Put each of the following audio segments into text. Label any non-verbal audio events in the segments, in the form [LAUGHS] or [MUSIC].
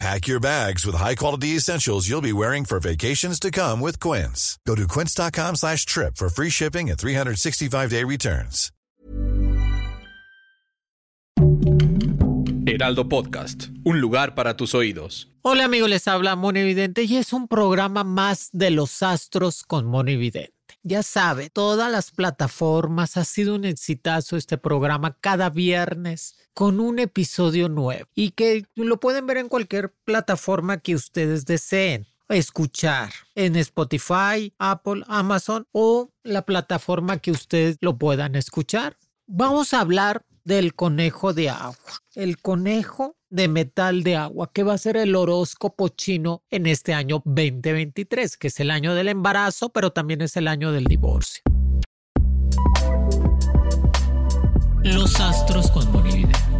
Pack your bags with high-quality essentials you'll be wearing for vacations to come with Quince. Go to quince.com slash trip for free shipping and 365-day returns. Heraldo Podcast, un lugar para tus oídos. Hola amigos, les habla Moni Evidente y es un programa más de los astros con Moni Evidente. Ya sabe, todas las plataformas ha sido un exitazo este programa cada viernes con un episodio nuevo y que lo pueden ver en cualquier plataforma que ustedes deseen escuchar en Spotify, Apple, Amazon o la plataforma que ustedes lo puedan escuchar. Vamos a hablar del conejo de agua, el conejo de metal de agua, que va a ser el horóscopo chino en este año 2023, que es el año del embarazo, pero también es el año del divorcio. Los astros con Monividente.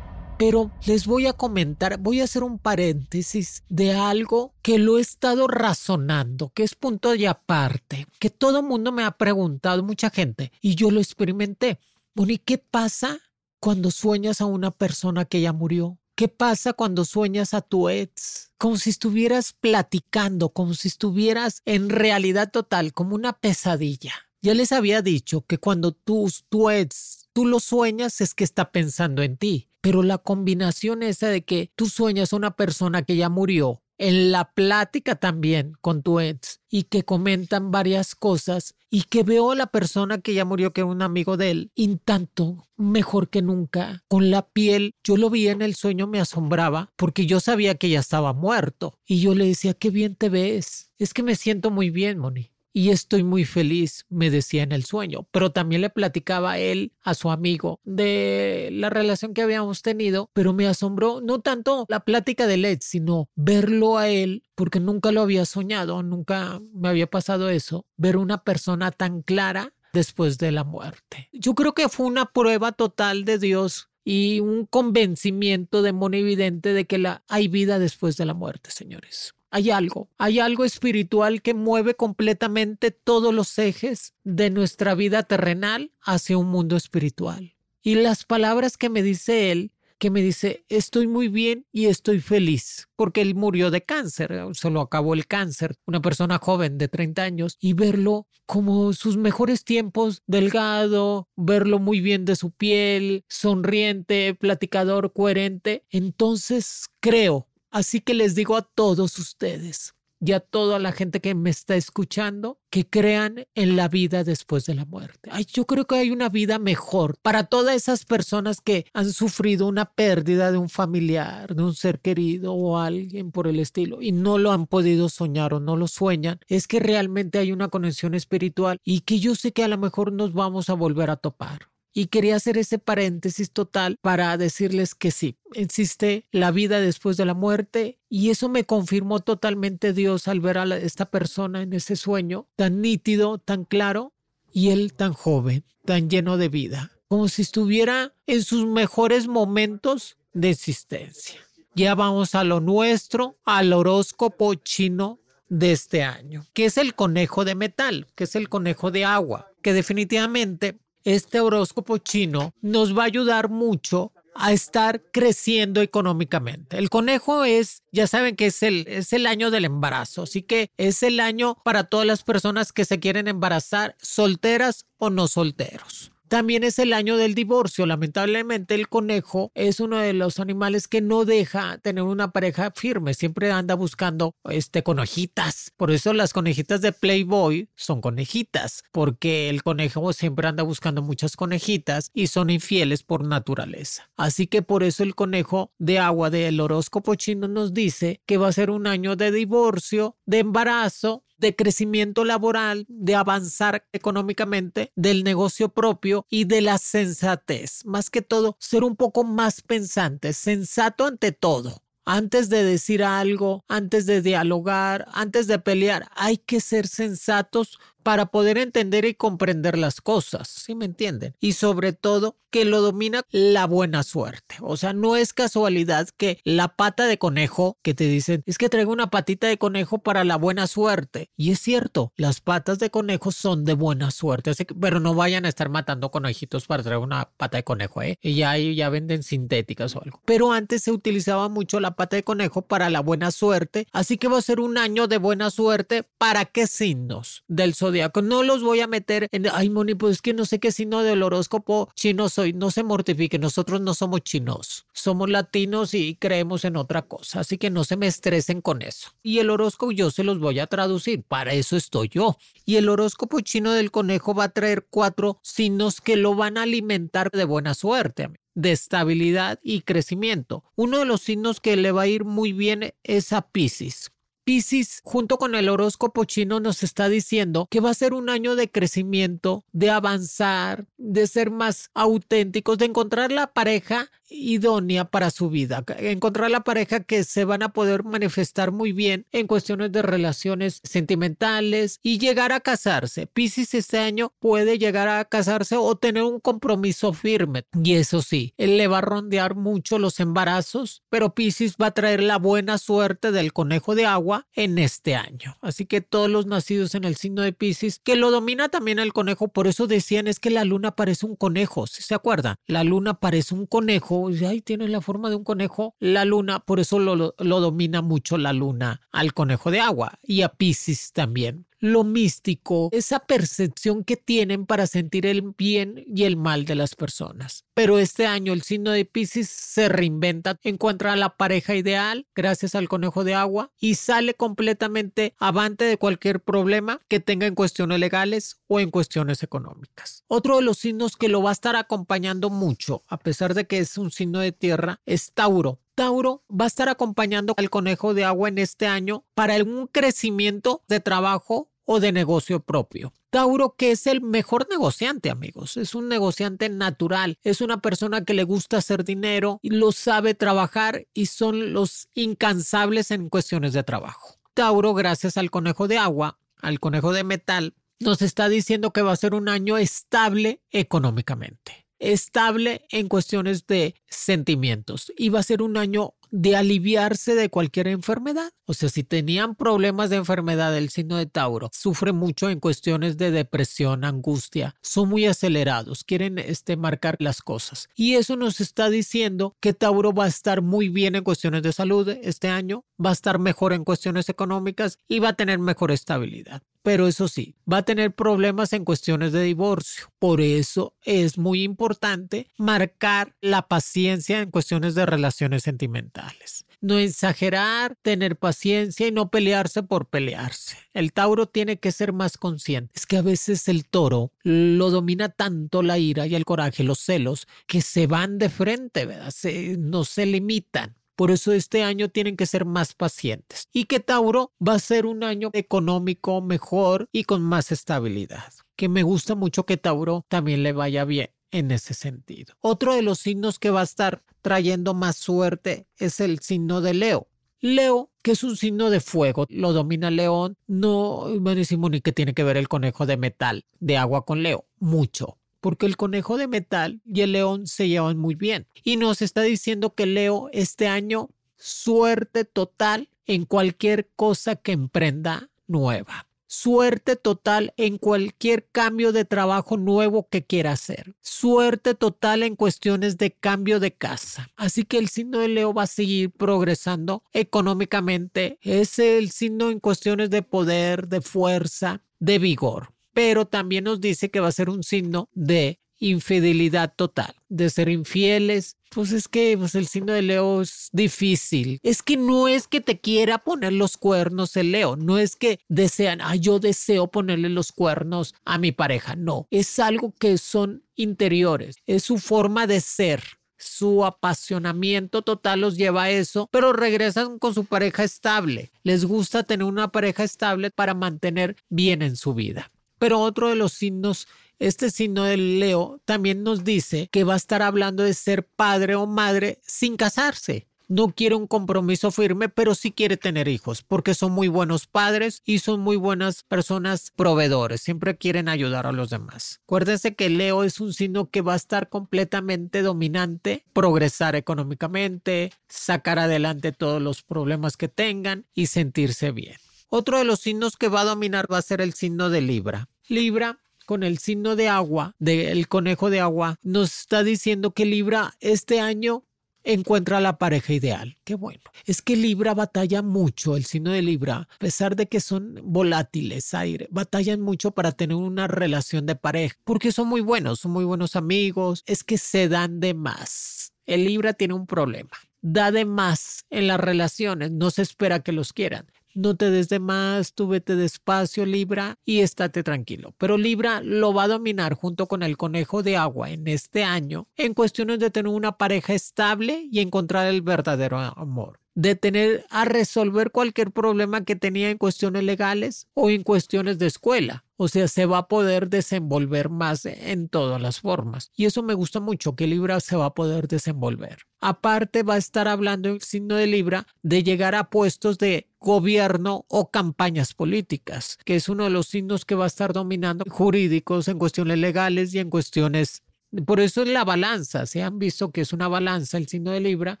Pero les voy a comentar, voy a hacer un paréntesis de algo que lo he estado razonando, que es punto de aparte, que todo mundo me ha preguntado, mucha gente, y yo lo experimenté. Bueno, ¿y qué pasa cuando sueñas a una persona que ya murió? ¿Qué pasa cuando sueñas a tu ex? Como si estuvieras platicando, como si estuvieras en realidad total, como una pesadilla. Ya les había dicho que cuando tú, tu ex, tú lo sueñas es que está pensando en ti. Pero la combinación esa de que tú sueñas a una persona que ya murió, en la plática también con tu ex y que comentan varias cosas y que veo a la persona que ya murió, que es un amigo de él, y tanto mejor que nunca, con la piel, yo lo vi en el sueño, me asombraba porque yo sabía que ya estaba muerto y yo le decía, qué bien te ves, es que me siento muy bien, Moni y estoy muy feliz, me decía en el sueño, pero también le platicaba a él, a su amigo, de la relación que habíamos tenido, pero me asombró no tanto la plática de Led, sino verlo a él, porque nunca lo había soñado, nunca me había pasado eso, ver una persona tan clara después de la muerte. Yo creo que fue una prueba total de Dios y un convencimiento de evidente de que la, hay vida después de la muerte, señores hay algo, hay algo espiritual que mueve completamente todos los ejes de nuestra vida terrenal hacia un mundo espiritual. Y las palabras que me dice él, que me dice, estoy muy bien y estoy feliz, porque él murió de cáncer, se lo acabó el cáncer, una persona joven de 30 años, y verlo como sus mejores tiempos, delgado, verlo muy bien de su piel, sonriente, platicador, coherente, entonces creo Así que les digo a todos ustedes y a toda la gente que me está escuchando que crean en la vida después de la muerte. Ay, yo creo que hay una vida mejor para todas esas personas que han sufrido una pérdida de un familiar, de un ser querido o alguien por el estilo y no lo han podido soñar o no lo sueñan. Es que realmente hay una conexión espiritual y que yo sé que a lo mejor nos vamos a volver a topar. Y quería hacer ese paréntesis total para decirles que sí, existe la vida después de la muerte y eso me confirmó totalmente Dios al ver a esta persona en ese sueño tan nítido, tan claro y él tan joven, tan lleno de vida, como si estuviera en sus mejores momentos de existencia. Ya vamos a lo nuestro, al horóscopo chino de este año, que es el conejo de metal, que es el conejo de agua, que definitivamente este horóscopo chino nos va a ayudar mucho a estar creciendo económicamente. El conejo es, ya saben que es el, es el año del embarazo, así que es el año para todas las personas que se quieren embarazar, solteras o no solteros. También es el año del divorcio. Lamentablemente el conejo es uno de los animales que no deja tener una pareja firme. Siempre anda buscando este conejitas. Por eso las conejitas de Playboy son conejitas, porque el conejo siempre anda buscando muchas conejitas y son infieles por naturaleza. Así que por eso el conejo de agua del horóscopo chino nos dice que va a ser un año de divorcio, de embarazo de crecimiento laboral, de avanzar económicamente, del negocio propio y de la sensatez. Más que todo, ser un poco más pensante, sensato ante todo Antes de decir algo, antes de dialogar, antes de pelear, hay que ser sensatos para poder entender y comprender las cosas, ¿sí me entienden? Y sobre todo que lo domina la buena suerte. O sea, no es casualidad que la pata de conejo que te dicen es que traigo una patita de conejo para la buena suerte. Y es cierto, las patas de conejo son de buena suerte, pero no vayan a estar matando conejitos para traer una pata de conejo, ¿eh? Y ya, ya venden sintéticas o algo. Pero antes se utilizaba mucho la pata de conejo para la buena suerte, así que va a ser un año de buena suerte. ¿Para qué signos del zodiaco? No los voy a meter en, ay, Moni, pues es que no sé qué signo del horóscopo chino soy no se mortifique, nosotros no somos chinos, somos latinos y creemos en otra cosa, así que no se me estresen con eso. Y el horóscopo yo se los voy a traducir, para eso estoy yo. Y el horóscopo chino del conejo va a traer cuatro signos que lo van a alimentar de buena suerte de estabilidad y crecimiento. Uno de los signos que le va a ir muy bien es a Pisces. Pisces, junto con el horóscopo chino, nos está diciendo que va a ser un año de crecimiento, de avanzar, de ser más auténticos, de encontrar la pareja idónea para su vida, encontrar la pareja que se van a poder manifestar muy bien en cuestiones de relaciones sentimentales y llegar a casarse. Pisces este año puede llegar a casarse o tener un compromiso firme. Y eso sí, él le va a rondear mucho los embarazos, pero Pisces va a traer la buena suerte del conejo de agua en este año. Así que todos los nacidos en el signo de Pisces, que lo domina también el conejo, por eso decían es que la luna parece un conejo, se acuerdan? La luna parece un conejo ahí tiene la forma de un conejo, la luna, por eso lo, lo domina mucho la luna al conejo de agua y a Pisces también lo místico, esa percepción que tienen para sentir el bien y el mal de las personas. Pero este año el signo de Pisces se reinventa, encuentra a la pareja ideal gracias al conejo de agua y sale completamente avante de cualquier problema que tenga en cuestiones legales o en cuestiones económicas. Otro de los signos que lo va a estar acompañando mucho, a pesar de que es un signo de tierra, es Tauro. Tauro va a estar acompañando al conejo de agua en este año para un crecimiento de trabajo o de negocio propio. Tauro, que es el mejor negociante, amigos, es un negociante natural, es una persona que le gusta hacer dinero y lo sabe trabajar y son los incansables en cuestiones de trabajo. Tauro, gracias al conejo de agua, al conejo de metal, nos está diciendo que va a ser un año estable económicamente estable en cuestiones de sentimientos va a ser un año de aliviarse de cualquier enfermedad. O sea, si tenían problemas de enfermedad del signo de Tauro, sufre mucho en cuestiones de depresión, angustia, son muy acelerados, quieren este, marcar las cosas. Y eso nos está diciendo que Tauro va a estar muy bien en cuestiones de salud este año, va a estar mejor en cuestiones económicas y va a tener mejor estabilidad pero eso sí, va a tener problemas en cuestiones de divorcio. Por eso es muy importante marcar la paciencia en cuestiones de relaciones sentimentales. No exagerar, tener paciencia y no pelearse por pelearse. El Tauro tiene que ser más consciente. Es que a veces el toro lo domina tanto la ira y el coraje, los celos, que se van de frente, ¿verdad? no se limitan. Por eso este año tienen que ser más pacientes y que Tauro va a ser un año económico mejor y con más estabilidad. Que me gusta mucho que Tauro también le vaya bien en ese sentido. Otro de los signos que va a estar trayendo más suerte es el signo de Leo. Leo, que es un signo de fuego, lo domina León. No, me decimos ni que tiene que ver el conejo de metal, de agua con Leo. Mucho porque el conejo de metal y el león se llevan muy bien. Y nos está diciendo que Leo este año suerte total en cualquier cosa que emprenda nueva. Suerte total en cualquier cambio de trabajo nuevo que quiera hacer. Suerte total en cuestiones de cambio de casa. Así que el signo de Leo va a seguir progresando económicamente. Es el signo en cuestiones de poder, de fuerza, de vigor pero también nos dice que va a ser un signo de infidelidad total, de ser infieles. Pues es que pues el signo de Leo es difícil. Es que no es que te quiera poner los cuernos el Leo, no es que desean, ah, yo deseo ponerle los cuernos a mi pareja. No, es algo que son interiores, es su forma de ser su apasionamiento total los lleva a eso, pero regresan con su pareja estable. Les gusta tener una pareja estable para mantener bien en su vida. Pero otro de los signos, este signo del Leo, también nos dice que va a estar hablando de ser padre o madre sin casarse. no quiere un compromiso firme, pero sí quiere tener hijos, porque son muy buenos padres y son muy buenas personas proveedores, siempre quieren ayudar a los demás. Acuérdense que Leo es un signo que va a estar completamente dominante, progresar económicamente, sacar adelante todos los problemas que tengan y sentirse bien. Otro de los signos que va a dominar va a ser el signo de Libra. Libra con el signo de agua, del conejo de agua, nos está diciendo que Libra este año encuentra la pareja ideal. Qué bueno. Es que Libra batalla mucho, el signo de Libra, a pesar de que son volátiles, aire, batallan mucho para tener una relación de pareja, porque son muy buenos, son muy buenos amigos, es que se dan de más. El Libra tiene un problema. Da de más en las relaciones, no se espera que los quieran no te des de más, tú vete despacio, Libra, y estate tranquilo. Pero Libra lo va a dominar junto con el conejo de agua en este año en cuestiones de tener una pareja estable y encontrar el verdadero amor de tener a resolver cualquier problema que tenía en cuestiones legales o en cuestiones de escuela. O sea, se va a poder desenvolver más en todas las formas. Y eso me gusta mucho, que Libra se va a poder desenvolver. Aparte, va a estar hablando el signo de Libra de llegar a puestos de gobierno o campañas políticas, que es uno de los signos que va a estar dominando jurídicos en cuestiones legales y en cuestiones por eso es la balanza. Se han visto que es una balanza el signo de Libra,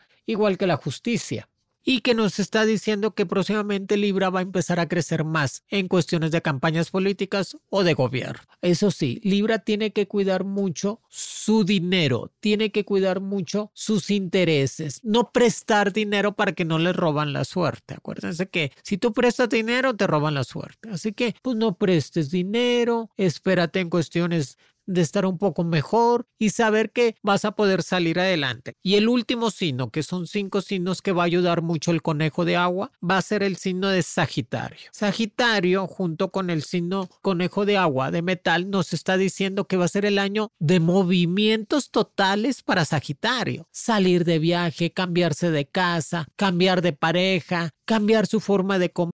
igual que la justicia y que nos está diciendo que próximamente Libra va a empezar a crecer más en cuestiones de campañas políticas o de gobierno. Eso sí, Libra tiene que cuidar mucho su dinero, tiene que cuidar mucho sus intereses, no prestar dinero para que no le roban la suerte. Acuérdense que si tú prestas dinero te roban la suerte. Así que pues no prestes dinero, espérate en cuestiones de estar un poco mejor y saber que vas a poder salir adelante. Y el último signo, que son cinco signos que va a ayudar mucho el conejo de agua, va a ser el signo de Sagitario. Sagitario, junto con el signo conejo de agua de metal, nos está diciendo que va a ser el año de movimientos totales para Sagitario. Salir de viaje, cambiarse de casa, cambiar de pareja, cambiar su forma de comer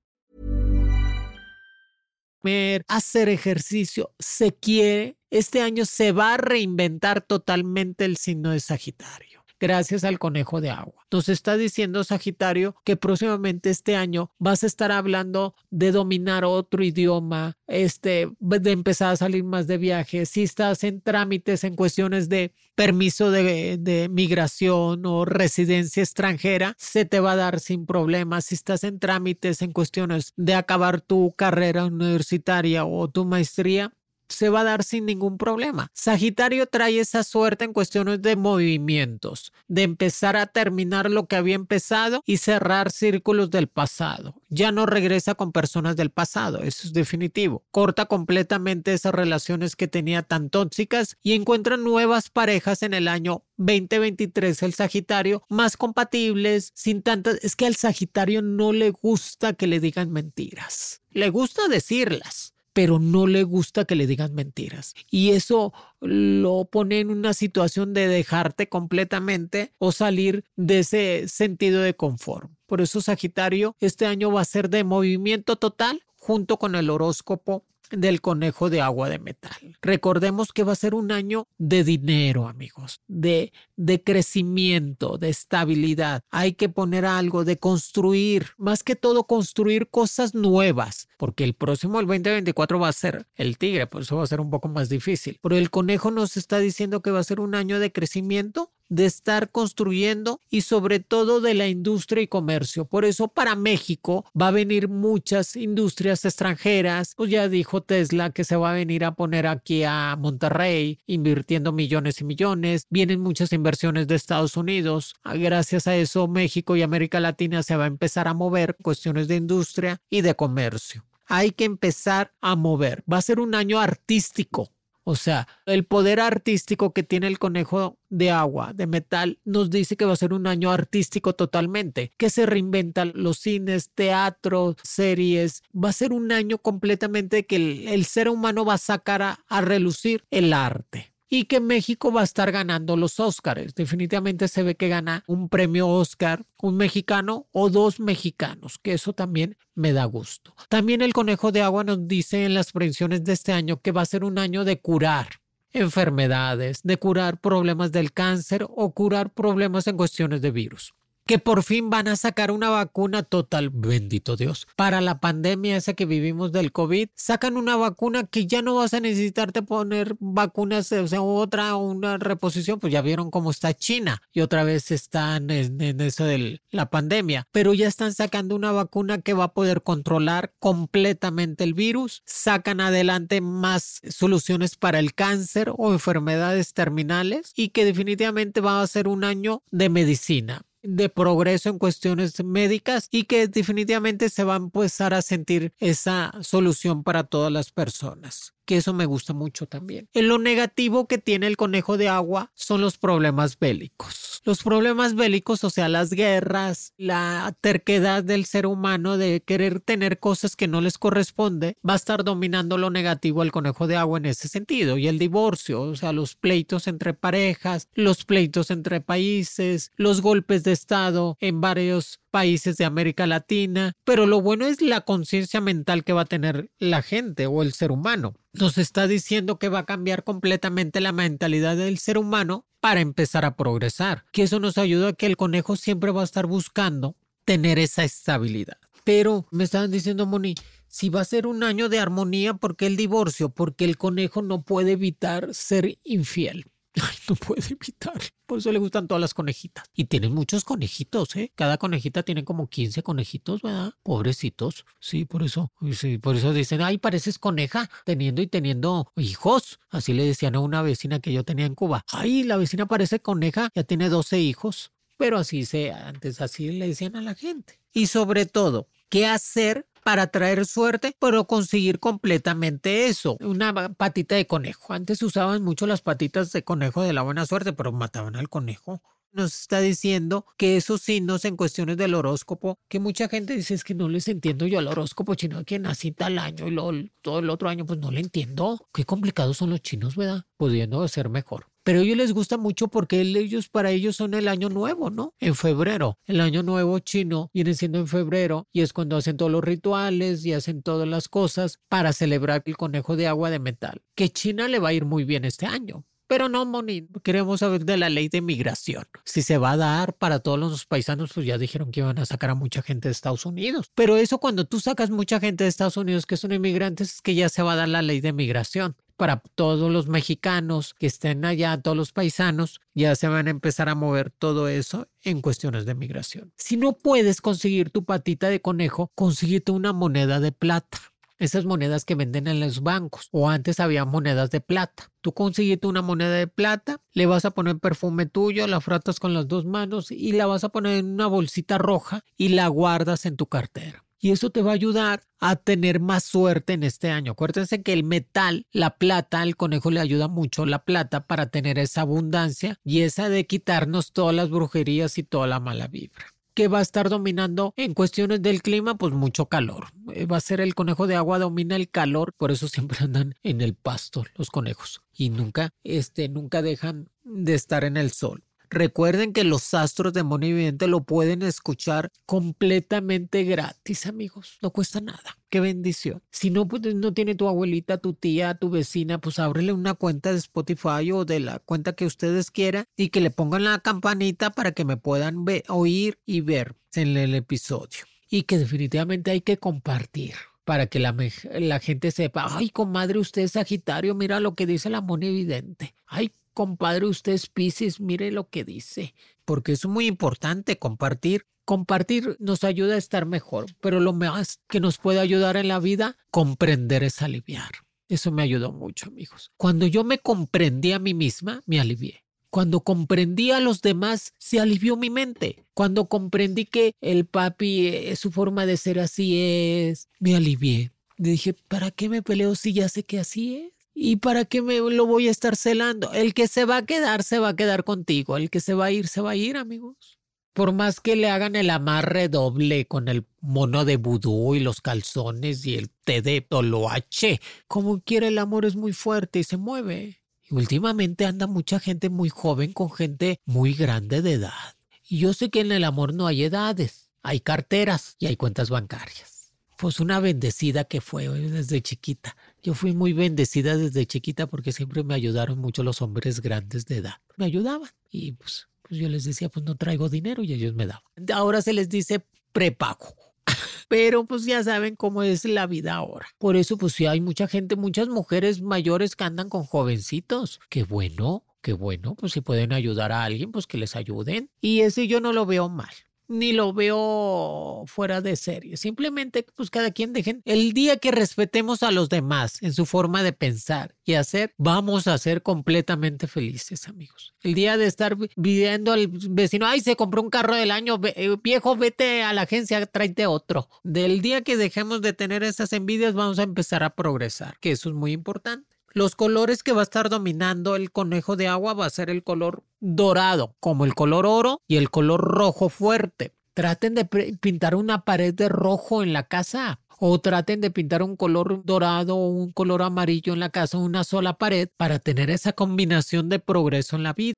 Hacer ejercicio, se quiere, este año se va a reinventar totalmente el signo de Sagitario gracias al conejo de agua. Nos está diciendo Sagitario que próximamente este año vas a estar hablando de dominar otro idioma, este, de empezar a salir más de viajes, si estás en trámites en cuestiones de permiso de, de migración o residencia extranjera, se te va a dar sin problemas. Si estás en trámites en cuestiones de acabar tu carrera universitaria o tu maestría, se va a dar sin ningún problema. Sagitario trae esa suerte en cuestiones de movimientos, de empezar a terminar lo que había empezado y cerrar círculos del pasado. Ya no regresa con personas del pasado, eso es definitivo. Corta completamente esas relaciones que tenía tan tóxicas y encuentra nuevas parejas en el año 2023 el Sagitario más compatibles, sin tantas... Es que al Sagitario no le gusta que le digan mentiras. Le gusta decirlas, pero no le gusta que le digan mentiras. Y eso lo pone en una situación de dejarte completamente o salir de ese sentido de confort. Por eso Sagitario este año va a ser de movimiento total junto con el horóscopo del conejo de agua de metal. Recordemos que va a ser un año de dinero, amigos, de, de crecimiento, de estabilidad. Hay que poner algo, de construir, más que todo construir cosas nuevas, porque el próximo, el 2024, va a ser el tigre, por eso va a ser un poco más difícil. Pero el conejo nos está diciendo que va a ser un año de crecimiento de estar construyendo y sobre todo de la industria y comercio. Por eso para México va a venir muchas industrias extranjeras. Pues ya dijo Tesla que se va a venir a poner aquí a Monterrey invirtiendo millones y millones. Vienen muchas inversiones de Estados Unidos. Gracias a eso México y América Latina se va a empezar a mover cuestiones de industria y de comercio. Hay que empezar a mover. Va a ser un año artístico o sea, el poder artístico que tiene el conejo de agua, de metal, nos dice que va a ser un año artístico totalmente, que se reinventan los cines, teatro, series. Va a ser un año completamente que el, ser humano va a sacar a relucir el arte y que México va a estar ganando los Óscares. Definitivamente se ve que gana un premio Óscar un mexicano o dos mexicanos, que eso también me da gusto. También el Conejo de Agua nos dice en las predicciones de este año que va a ser un año de curar enfermedades, de curar problemas del cáncer o curar problemas en cuestiones de virus que por fin van a sacar una vacuna total, bendito Dios, para la pandemia esa que vivimos del COVID, sacan una vacuna que ya no vas a necesitarte poner vacunas, o sea, otra, una reposición, pues ya vieron cómo está China y otra vez están en, en eso de la pandemia, pero ya están sacando una vacuna que va a poder controlar completamente el virus, sacan adelante más soluciones para el cáncer o enfermedades terminales y que definitivamente va a ser un año de medicina de progreso en cuestiones médicas y que definitivamente se va a empezar a sentir esa solución para todas las personas que eso me gusta mucho también. En lo negativo que tiene el conejo de agua son los problemas bélicos. Los problemas bélicos, o sea, las guerras, la terquedad del ser humano de querer tener cosas que no les corresponde, va a estar dominando lo negativo al conejo de agua en ese sentido. Y el divorcio, o sea, los pleitos entre parejas, los pleitos entre países, los golpes de Estado en varios países de América Latina, pero lo bueno es la conciencia mental que va a tener la gente o el ser humano. Nos está diciendo que va a cambiar completamente la mentalidad del ser humano para empezar a progresar, que eso nos ayuda a que el conejo siempre va a estar buscando tener esa estabilidad. Pero me estaban diciendo, Moni, si va a ser un año de armonía, ¿por qué el divorcio? Porque el conejo no puede evitar ser infiel. Ay, no puede evitar. Por eso le gustan todas las conejitas. Y tienen muchos conejitos, ¿eh? Cada conejita tiene como 15 conejitos, ¿verdad? Pobrecitos. Sí, por eso. Sí, por eso dicen, ay, pareces coneja, teniendo y teniendo hijos. Así le decían a una vecina que yo tenía en Cuba. Ay, la vecina parece coneja, ya tiene 12 hijos. Pero así se, antes así le decían a la gente. Y sobre todo, ¿qué hacer para traer suerte, pero conseguir completamente eso. Una patita de conejo. Antes usaban mucho las patitas de conejo de la buena suerte, pero mataban al conejo nos está diciendo que esos signos en cuestiones del horóscopo, que mucha gente dice es que no les entiendo yo al horóscopo chino que nací tal año y todo el otro año, pues no le entiendo. Qué complicados son los chinos, ¿verdad? Pudiendo ser mejor. Pero a ellos les gusta mucho porque ellos para ellos son el año nuevo, ¿no? En febrero. El año nuevo chino viene siendo en febrero y es cuando hacen todos los rituales y hacen todas las cosas para celebrar el conejo de agua de metal. Que China le va a ir muy bien este año. Pero no, Moni, queremos saber de la ley de migración. Si se va a dar para todos los paisanos, pues ya dijeron que iban a sacar a mucha gente de Estados Unidos. Pero eso cuando tú sacas mucha gente de Estados Unidos que son inmigrantes, es que ya se va a dar la ley de migración para todos los mexicanos que estén allá, todos los paisanos, ya se van a empezar a mover todo eso en cuestiones de migración. Si no puedes conseguir tu patita de conejo, consíguete una moneda de plata esas monedas que venden en los bancos o antes había monedas de plata. Tú consigues una moneda de plata, le vas a poner perfume tuyo, la frotas con las dos manos y la vas a poner en una bolsita roja y la guardas en tu cartera. Y eso te va a ayudar a tener más suerte en este año. Acuérdense que el metal, la plata, al conejo le ayuda mucho la plata para tener esa abundancia y esa de quitarnos todas las brujerías y toda la mala vibra que va a estar dominando en cuestiones del clima, pues mucho calor. Eh, va a ser el conejo de agua domina el calor, por eso siempre [LAUGHS] andan en el pasto los conejos y nunca este nunca dejan de estar en el sol. Recuerden que los astros de Moni Vidente lo pueden escuchar completamente gratis, amigos. No cuesta nada. Qué bendición. Si no, pues no tiene tu abuelita, tu tía, tu vecina, pues ábrele una cuenta de Spotify o de la cuenta que ustedes quieran y que le pongan la campanita para que me puedan oír y ver en el episodio. Y que definitivamente hay que compartir para que la, la, gente sepa, ay, comadre, usted es Sagitario, mira lo que dice la mona evidente. Ay, compadre, usted es Pisces, mire lo que dice, porque es muy importante compartir. Compartir nos ayuda a estar mejor, pero lo más que nos puede ayudar en la vida, comprender es aliviar. Eso me ayudó mucho, amigos. Cuando yo me comprendí a mí misma, me alivié. Cuando comprendí a los demás, se alivió mi mente. Cuando comprendí que el papi, eh, su forma de ser así es, me alivié. Dije, ¿para qué me peleo si ya sé que así es? ¿Y para qué me lo voy a estar celando? El que se va a quedar, se va a quedar contigo. El que se va a ir, se va a ir, amigos. Por más que le hagan el amarre doble con el mono de vudú y los calzones y el té de toloache, como quiera el amor es muy fuerte y se mueve. Y últimamente anda mucha gente muy joven con gente muy grande de edad. Y yo sé que en el amor no hay edades, hay carteras y hay cuentas bancarias. Pues una bendecida que fue desde chiquita. Yo fui muy bendecida desde chiquita porque siempre me ayudaron mucho los hombres grandes de edad. Me ayudaban y pues pues yo les decía, pues no traigo dinero y ellos me daban. Ahora se les dice prepago. [LAUGHS] Pero pues ya saben cómo es la vida ahora. Por eso pues sí hay mucha gente, muchas mujeres mayores que andan con jovencitos. Qué bueno, qué bueno, pues si pueden ayudar a alguien, pues que les ayuden. Y ese yo no lo veo mal ni lo veo fuera de serie. Simplemente, pues cada quien dejen. El día que respetemos a los demás en su forma de pensar y hacer, vamos a ser completamente felices, amigos. El día de estar viendo al vecino, ay, se compró un carro del año, eh, viejo, vete a la agencia, tráete otro. Del día que dejemos de tener esas envidias, vamos a empezar a progresar, que eso es muy importante. Los colores que va a estar dominando el conejo de agua va a ser el color dorado, como el color oro y el color rojo fuerte. Traten de pintar una pared de rojo en la casa o traten de pintar un color dorado o un color amarillo en la casa, una sola pared, para tener esa combinación de progreso en la vida.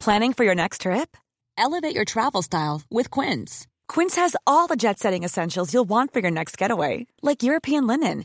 Planning for your next trip? Elevate your travel style with Quince. Quince has all the jet setting essentials you'll want for your next getaway, like European linen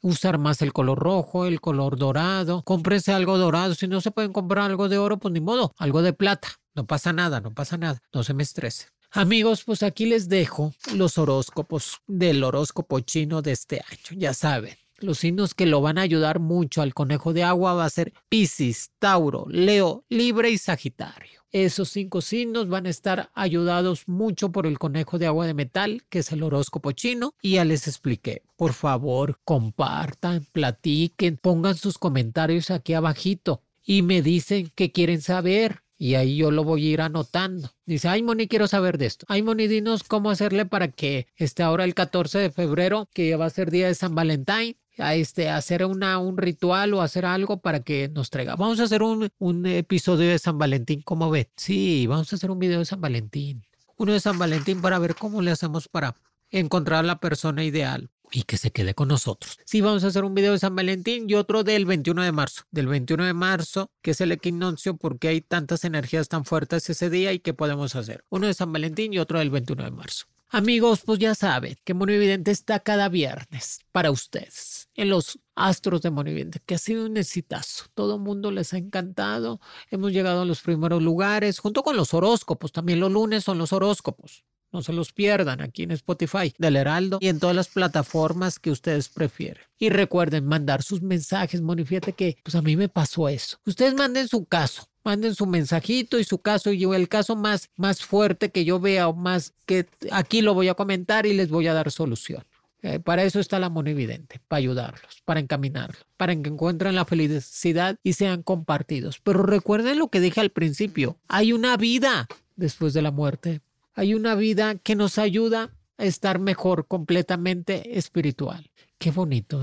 Usar más el color rojo, el color dorado. Cómprense algo dorado. Si no se pueden comprar algo de oro, pues ni modo. Algo de plata. No pasa nada, no pasa nada. No se me estrese. Amigos, pues aquí les dejo los horóscopos del horóscopo chino de este año. Ya saben, los signos que lo van a ayudar mucho al conejo de agua va a ser Piscis, Tauro, Leo, Libre y Sagitario. Esos cinco signos van a estar ayudados mucho por el conejo de agua de metal, que es el horóscopo chino, y ya les expliqué. Por favor, compartan, platiquen, pongan sus comentarios aquí abajito y me dicen qué quieren saber. Y ahí yo lo voy a ir anotando. Dice, ay Moni, quiero saber de esto. Ay Moni, dinos cómo hacerle para que esté ahora el 14 de febrero, que va a ser día de San Valentín, este, hacer un ritual o hacer algo para que nos traiga. Vamos a hacer un, episodio de San Valentín, ¿cómo ven? Sí, vamos a hacer un video de San Valentín. Uno de San Valentín para ver cómo le hacemos para encontrar la persona ideal y que se quede con nosotros. Sí, vamos a hacer un video de San Valentín y otro del 21 de marzo. Del 21 de marzo, que es el equinoccio, porque hay tantas energías tan fuertes ese día y qué podemos hacer. Uno de San Valentín y otro del 21 de marzo. Amigos, pues ya saben que Monividente está cada viernes para ustedes en los astros de Monividente, que ha sido un exitazo. Todo el mundo les ha encantado. Hemos llegado a los primeros lugares, junto con los horóscopos. También los lunes son los horóscopos. No se los pierdan aquí en Spotify del Heraldo y en todas las plataformas que ustedes prefieren. Y recuerden mandar sus mensajes. Moni, que pues a mí me pasó eso. Ustedes manden su caso manden su mensajito y su caso y el caso más, más fuerte que yo vea o más que aquí lo voy a comentar y les voy a dar solución. Eh, para eso está la mano evidente, para ayudarlos, para encaminarlos, para que encuentren la felicidad y sean compartidos. Pero recuerden lo que dije al principio, hay una vida después de la muerte, hay una vida que nos ayuda a estar mejor completamente espiritual. Qué bonito.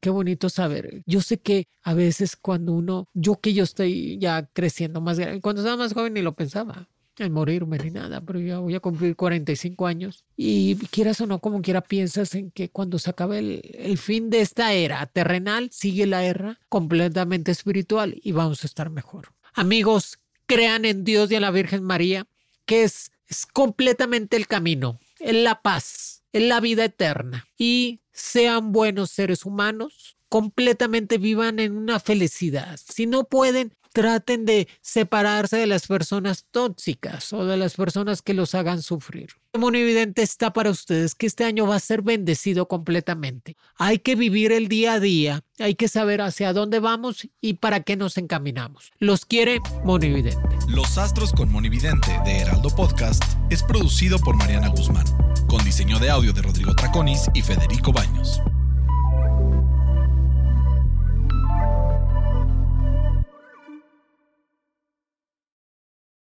Qué bonito saber. Yo sé que a veces cuando uno, yo que yo estoy ya creciendo más grande, cuando estaba más joven ni lo pensaba en morirme ni nada, pero ya voy a cumplir 45 años y quieras o no, como quiera, piensas en que cuando se acabe el, el fin de esta era terrenal, sigue la era completamente espiritual y vamos a estar mejor. Amigos, crean en Dios y en la Virgen María que es, es completamente el camino, es la paz, es la vida eterna. Y sean buenos seres humanos, completamente vivan en una felicidad. Si no pueden, traten de separarse de las personas tóxicas o de las personas que los hagan sufrir. Monividente está para ustedes que este año va a ser bendecido completamente. Hay que vivir el día a día, hay que saber hacia dónde vamos y para qué nos encaminamos. Los quiere Monividente. Los Astros con Monividente de Heraldo Podcast es producido por Mariana Guzmán, con diseño de audio de Rodrigo Traconis y Federico Baños.